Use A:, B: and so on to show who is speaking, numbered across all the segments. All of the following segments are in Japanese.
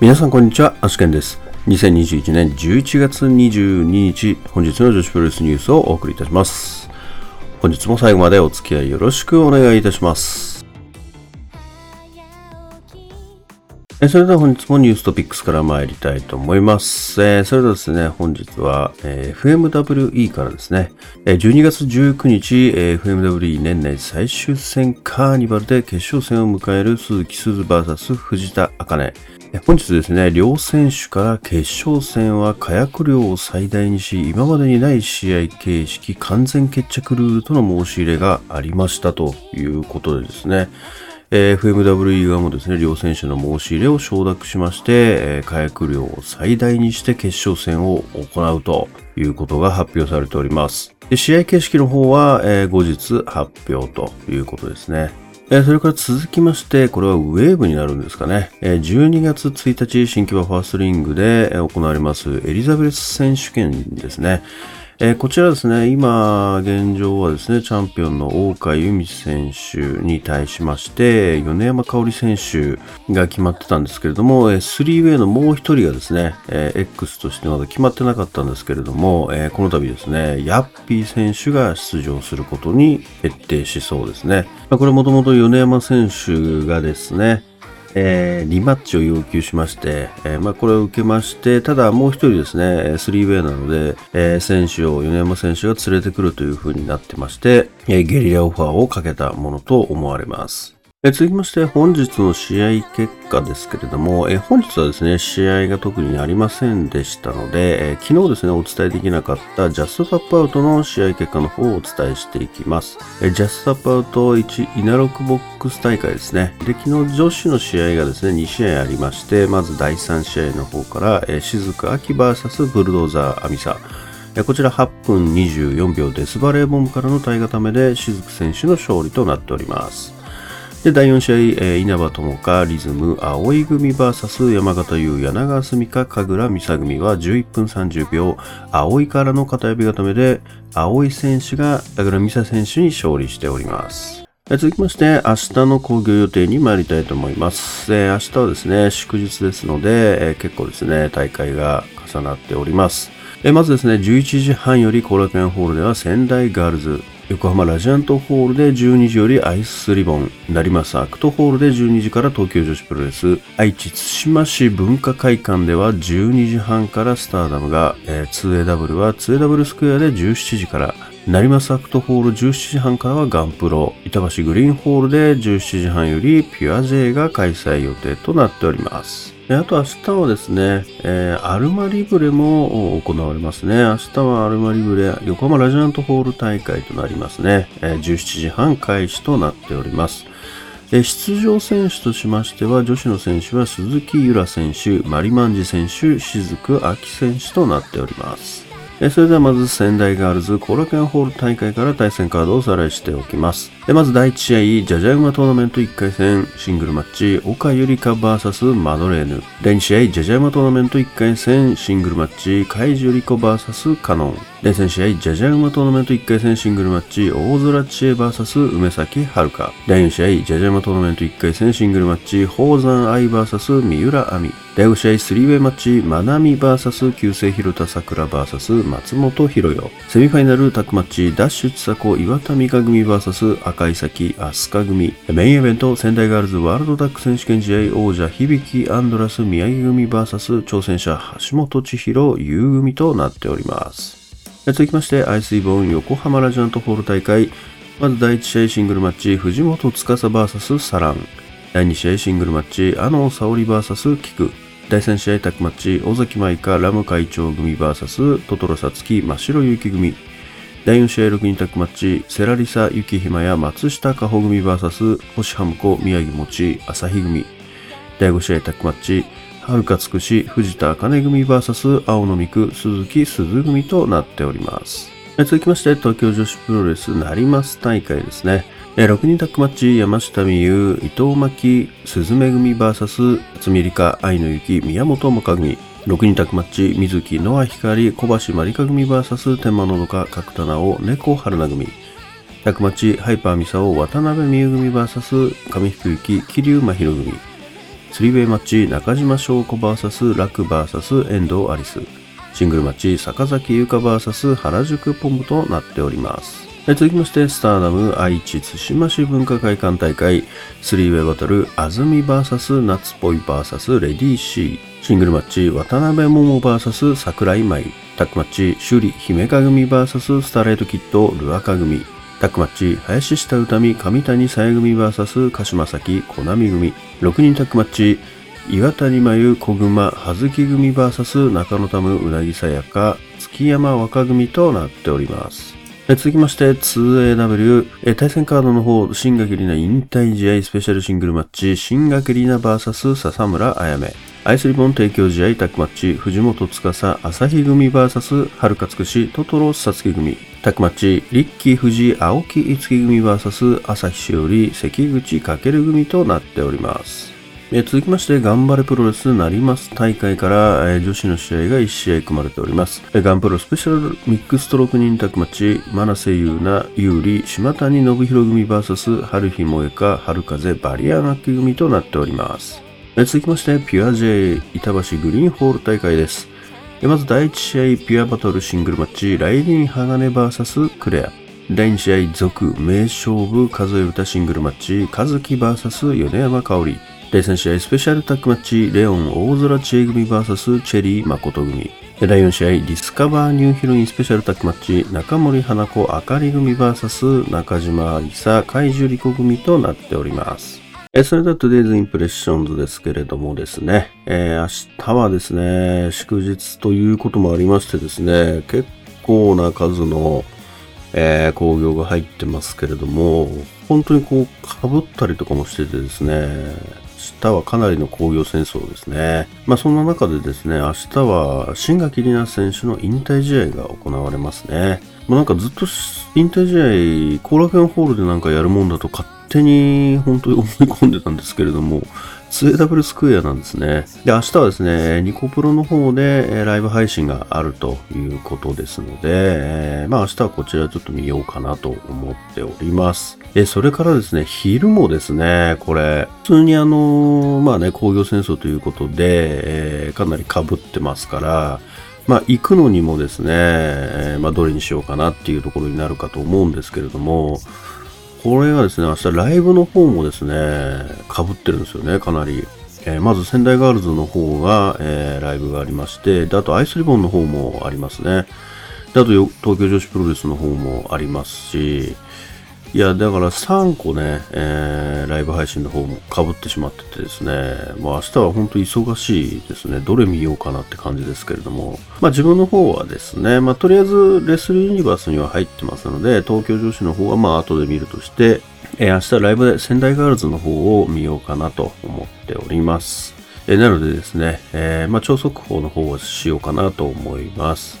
A: 皆さんこんにちは、アシケンです。2021年11月22日、本日の女子プロレスニュースをお送りいたします。本日も最後までお付き合いよろしくお願いいたします。えそれでは本日もニューストピックスから参りたいと思います。えーそれではですね、本日は、えー FMWE からですね、えー12月19日、えー FMWE 年内最終戦カーニバルで決勝戦を迎える鈴木鈴 VS 藤田茜。本日ですね、両選手から決勝戦は火薬量を最大にし、今までにない試合形式完全決着ルールとの申し入れがありましたということでですね、FMWE 側もですね、両選手の申し入れを承諾しまして、火薬量を最大にして決勝戦を行うということが発表されております。試合形式の方は、えー後日発表ということですね。えそれから続きまして、これはウェーブになるんですかね。え12月1日、新規はファーストリングで行われますエリザベス選手権ですね。えーこちらですね、今、現状はですね、チャンピオンの大川由美選手に対しまして、米山香織選手が決まってたんですけれども、えー 3way のもう一人がですね、えー X としてまだ決まってなかったんですけれども、えーこの度ですね、ヤッピー選手が出場することに決定しそうですね。まあこれもともと米山選手がですね、えーリマッチを要求しまして、えーまあ、これを受けまして、ただもう一人ですね、えー 3way なので、えー選手を米山選手が連れてくるという風になってまして、えゲリラオファーをかけたものと思われます。続きまして、本日の試合結果ですけれども、え本日はですね、試合が特にありませんでしたので、え昨日ですね、お伝えできなかったジャストタップアウトの試合結果の方をお伝えしていきます。えジャストタップアウト1、稲六ボックス大会ですね。で、昨日女子の試合がですね、2試合ありまして、まず第3試合の方から、えー、雫秋 VS ブルドーザーアミサ。こちら8分24秒デスバレーボムからの体固めで雫選手の勝利となっております。で、第4試合、えー稲葉友香、リズム、葵組 VS 山形優、柳川澄香、神楽美沙組は11分30秒、葵からの片指固めで、葵選手が神楽美沙選手に勝利しております。続きまして、明日の興行予定に参りたいと思います。えー明日はですね、祝日ですので、えー結構ですね、大会が重なっております。えーまずですね、11時半より後楽園ホールでは仙台ガールズ、横浜ラジアントホールで12時よりアイスリボン、成増アクトホールで12時から東京女子プロレス、愛知津島市文化会館では12時半からスターダムが、えー 2AW は 2AW スクエアで17時から、成増アクトホール。17時半からはガンプロ、板橋グリーンホールで17時半よりピュア J が開催予定となっております。であと明日はですね、えーアルマリブレも行われますね。明日はアルマリブレ横浜ラジアントホール大会となりますね。えー17時半開始となっております。で出場選手としましては、女子の選手は鈴木由良選手、マリマンジ選手、雫秋選手となっております。それではまず仙台ガールズ後楽園ホール大会から対戦カードをおさらいしておきます。でまず第1試合、ジャジャウマトーナメント1回戦シングルマッチ、岡ゆりか VS マドレーヌ。第2試合、ジャジャウマトーナメント1回戦シングルマッチ、カイジュリコ VS カノン。第3試合、ジャジャウマトーナメント1回戦シングルマッチ、大空知恵 VS 梅崎遥。第4試合、ジャジャウマトーナメント1回戦シングルマッチ、宝山愛 VS 三浦亜美。第5試合、スリーウェイマッチ、まなみ VS 旧姓広田桜 VS 松本博代。セミファイナルタックマッチ、ダッシュ千佐子岩田美香組 VS 赤井咲飛鳥組。メインイベント、仙台ガールズワールドタック選手権試合王者響アンドラス宮城組 VS 挑戦者橋本千尋優組となっております。続きまして、アイスイボーン横浜ラジアントホール大会。まず第1試合シングルマッチ、藤本司 VS サラン。第2試合シングルマッチ、阿野沙織 VS 菊。第3試合タッグマッチ、尾崎舞香ラム会長組 VS トトロサツキ真白ゆき組。第4試合6人タッグマッチ、セラリサ雪ひまや松下加穂組 VS 星ハムコ宮城もち朝日組。第5試合タッグマッチ、はるかつくし藤田茜組 VS 青野美久鈴木鈴組となっております。続きまして、東京女子プロレス成増大会ですね。6人タッグマッチ、山下美優、伊藤真希、鈴芽組 VS、渥美里香、愛の雪、宮本もか組。6人タッグマッチ、水木、野羽光、小橋まりか組 VS、天満のどか、角田直、猫春菜組。タッグマッチ、ハイパーミサオ、渡辺美優組 VS、上福幸、桐生真宙組。スリーウェイマッチ中島翔子 VS ラク VS 遠藤アリス。シングルマッチ坂崎優香 VS 原宿ポンプとなっております。続きまして、スターダム愛知津島市文化会館大会スリーウェイバトル安住 VS 夏っぽい VS レディー C シングルマッチ渡辺桃 VS 桜井舞タックマッチ首里姫香組 VS スターレートキッドルアカ組タックマッチ林下歌美上谷さや組 VS 鹿島崎小波組6人タックマッチ岩谷真由小熊葉月組 VS 中野タムうなぎさやか月山若組となっております続きまして 2AW 対戦カードの方新垣里奈引退試合スペシャルシングルマッチ新垣里奈 VS 笹村あやめアイスリボン提供試合タックマッチ藤本司朝日組 VS 春勝つしトトロさつき組タックマッチリッキー藤青木五木組 VS 朝日しおり関口かける組となっております続きまして、頑張れプロレスなります大会から、女子の試合が1試合組まれております。ガンプロスペシャルミックストローク人クマッチ、真瀬優奈、有利、島谷信弘組 VS 春日萌香、春風バリア楽器組となっております。続きまして、ピュア J 板橋グリーンホール大会です。まず第1試合、ピュアバトルシングルマッチ、ライディーン鋼 VS クレア。第2試合、続、名勝負、数え歌シングルマッチ、和樹 VS 米山香織。第3試合、スペシャルタッグマッチ、レオン大空知恵組 VS チェリー誠組。第4試合、ディスカバーニューヒロインスペシャルタッグマッチ、中森花子あかり組 VS 中島安里紗海樹リコ組となっております。えそれでは Today's Impressions ですけれどもですね、えー、明日はですね、祝日ということもありましてですね、結構な数の、えー、工業が入ってますけれども、本当にこう、被ったりとかもしててですね、明日はかなりの工業戦争ですね。まあそんな中でですね、明日は新垣里奈選手の引退試合が行われますね。まあ、なんかずっと引退試合、後楽園ホールでなんかやるもんだと勝手手に本当に思い込んでたんですけれども、2AW スクエアなんですね。で、明日はですね、ニコプロの方でライブ配信があるということですので、えー、まあ明日はこちらちょっと見ようかなと思っております。で、それからですね、昼もですね、これ、普通にあの、まあね、工業戦争ということで、えー、かなり被ってますから、まあ、行くのにもですね、えー、まあ、どれにしようかなっていうところになるかと思うんですけれども、これがですね、明日ライブの方もですね、かぶってるんですよね、かなり。えー、まず仙台ガールズの方が、えー、ライブがありまして、で、あとアイスリボンの方もありますね。で、あと東京女子プロレスの方もありますし、いや、だから3個ね、えー、ライブ配信の方も被ってしまっててですね、もう明日は本当忙しいですね。どれ見ようかなって感じですけれども、まあ自分の方はですね、まあとりあえずレスリーユニバースには入ってますので、東京女子の方はまあ後で見るとして、えー、明日ライブで仙台ガールズの方を見ようかなと思っております。えー、なのでですね、えー、まあ超速報の方をしようかなと思います。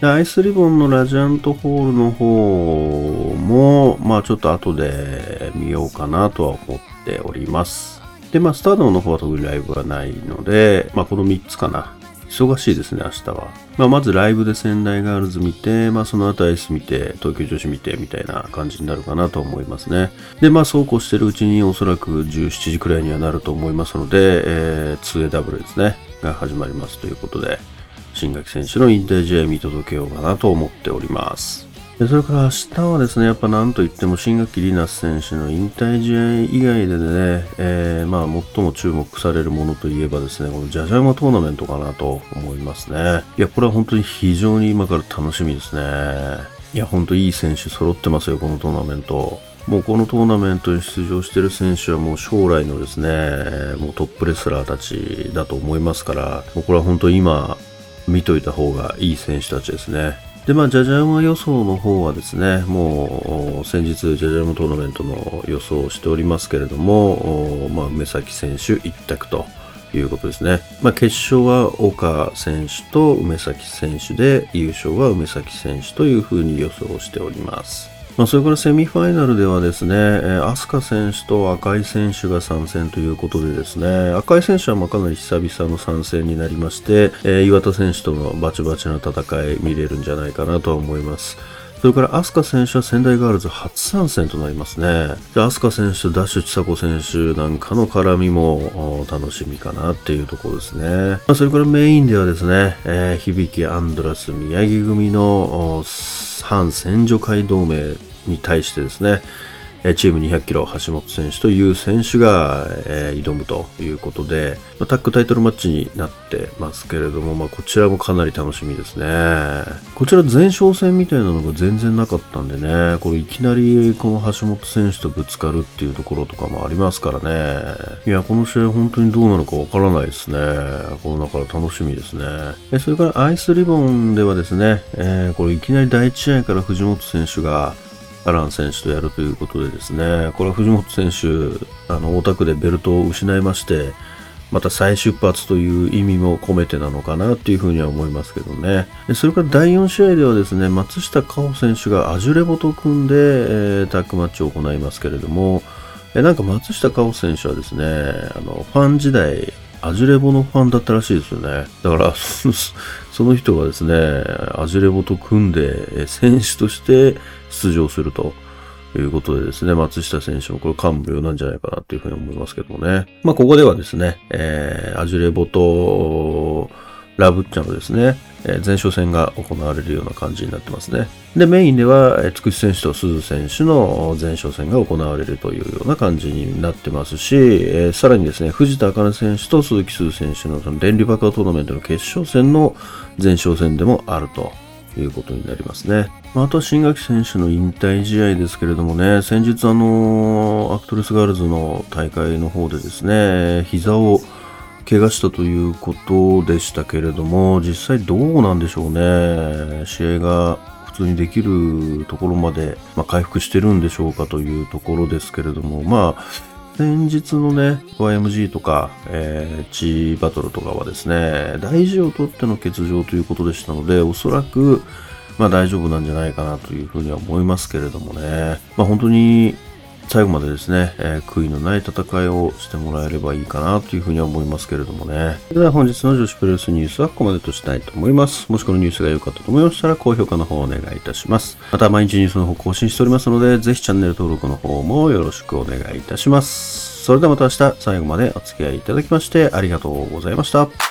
A: アイスリボンのラジアントホールの方も、まあちょっと後で見ようかなとは思っております。で、まあスタードの方は特にライブがないので、まあこの3つかな。忙しいですね、明日は。まあ、まずライブで仙台ガールズ見て、まあ、その後アイス見て、東京女子見て、みたいな感じになるかなと思いますね。で、まあ、そうこうしてるうちにおそらく17時くらいにはなると思いますので、えー、2AW ですね、が始まりますということで、新垣選手の引退試合見届けようかなと思っております。でそれから明日はですね、やっぱなんといっても新垣里奈選手の引退試合以外でね、えー、まあ最も注目されるものといえばですね、このジャジャマトーナメントかなと思いますね。いや、これは本当に非常に今から楽しみですね。いや、本当いい選手揃ってますよ、このトーナメント。もうこのトーナメントに出場している選手はもう将来のですね、もうトップレスラーたちだと思いますから、もうこれは本当に今、見といた方がいい選手たちですね。で、まあ、ジャジャ馬予想の方はですね、もう、先日、ジャジャ馬トーナメントの予想をしておりますけれども、まあ、梅崎選手1択ということですね。まあ、決勝は岡選手と梅崎選手で、優勝は梅崎選手というふうに予想しております。まあ、それからセミファイナルではですね、飛鳥選手と赤井選手が参戦ということでですね、赤井選手はまかなり久々の参戦になりまして、えー、岩田選手とのバチバチな戦い見れるんじゃないかなとは思います。それから、アスカ選手は仙台ガールズ初参戦となりますね。で、アスカ選手とダッシュ千佐子選手なんかの絡みも楽しみかなっていうところですね。まあ、それからメインではですね、えー、響アンドラス宮城組の反戦女会同盟に対してですね、チーム200キロ橋本選手という選手が、えー、挑むということで、まあ、タッグタイトルマッチになってますけれども、まあ、こちらもかなり楽しみですね。こちら前哨戦みたいなのが全然なかったんでね、これいきなりこの橋本選手とぶつかるっていうところとかもありますからね。いや、この試合本当にどうなのかわからないですね。この中から楽しみですね。それからアイスリボンではですね、えー、これいきなり第1試合から藤本選手がアラン選手とやるということでですね、これは藤本選手、あの、大田区でベルトを失いまして、また再出発という意味も込めてなのかなっていうふうには思いますけどね。それから第4試合ではですね、松下香穂選手がアジュレボと組んで、えー、タッグマッチを行いますけれども、えなんか松下香穂選手はですね、あの、ファン時代、アジレボのファンだったらしいですよね。だから、その人がですね、アジレボと組んで、選手として出場するということでですね、松下選手もこれ感無量なんじゃないかなっていうふうに思いますけどもね。まあ、ここではですね、えー、アジュレボとラブッチャのですね、え前哨戦が行われるような感じになってますね。で、メインでは、えつくし選手とすず選手の前哨戦が行われるというような感じになってますし、えー、さらにですね、藤田あかね選手と鈴季すず選手のその電流爆破トーナメントの決勝戦の前哨戦でもあるということになりますね。あとは新垣選手の引退試合ですけれどもね、先日あの、アクトレスガールズの大会の方でですね、膝を怪我したということでしたけれども、実際どうなんでしょうね。試合が普通にできるところまで、まあ、回復してるんでしょうかというところですけれども、まあ、先日のね、YMG とか、えー、G バトルとかはですね、大事を取っての欠場ということでしたので、おそらく、まあ大丈夫なんじゃないかなというふうには思いますけれどもね。まあ本当に最後までですね、えー、悔いのない戦いをしてもらえればいいかなというふうには思いますけれどもね。それでは本日の女子プロレスニュースはここまでとしたいと思います。もしこのニュースが良かったと思いましたら高評価の方をお願いいたします。また毎日ニュースの方更新しておりますので、ぜひチャンネル登録の方もよろしくお願いいたします。それではまた明日最後までお付き合いいただきましてありがとうございました。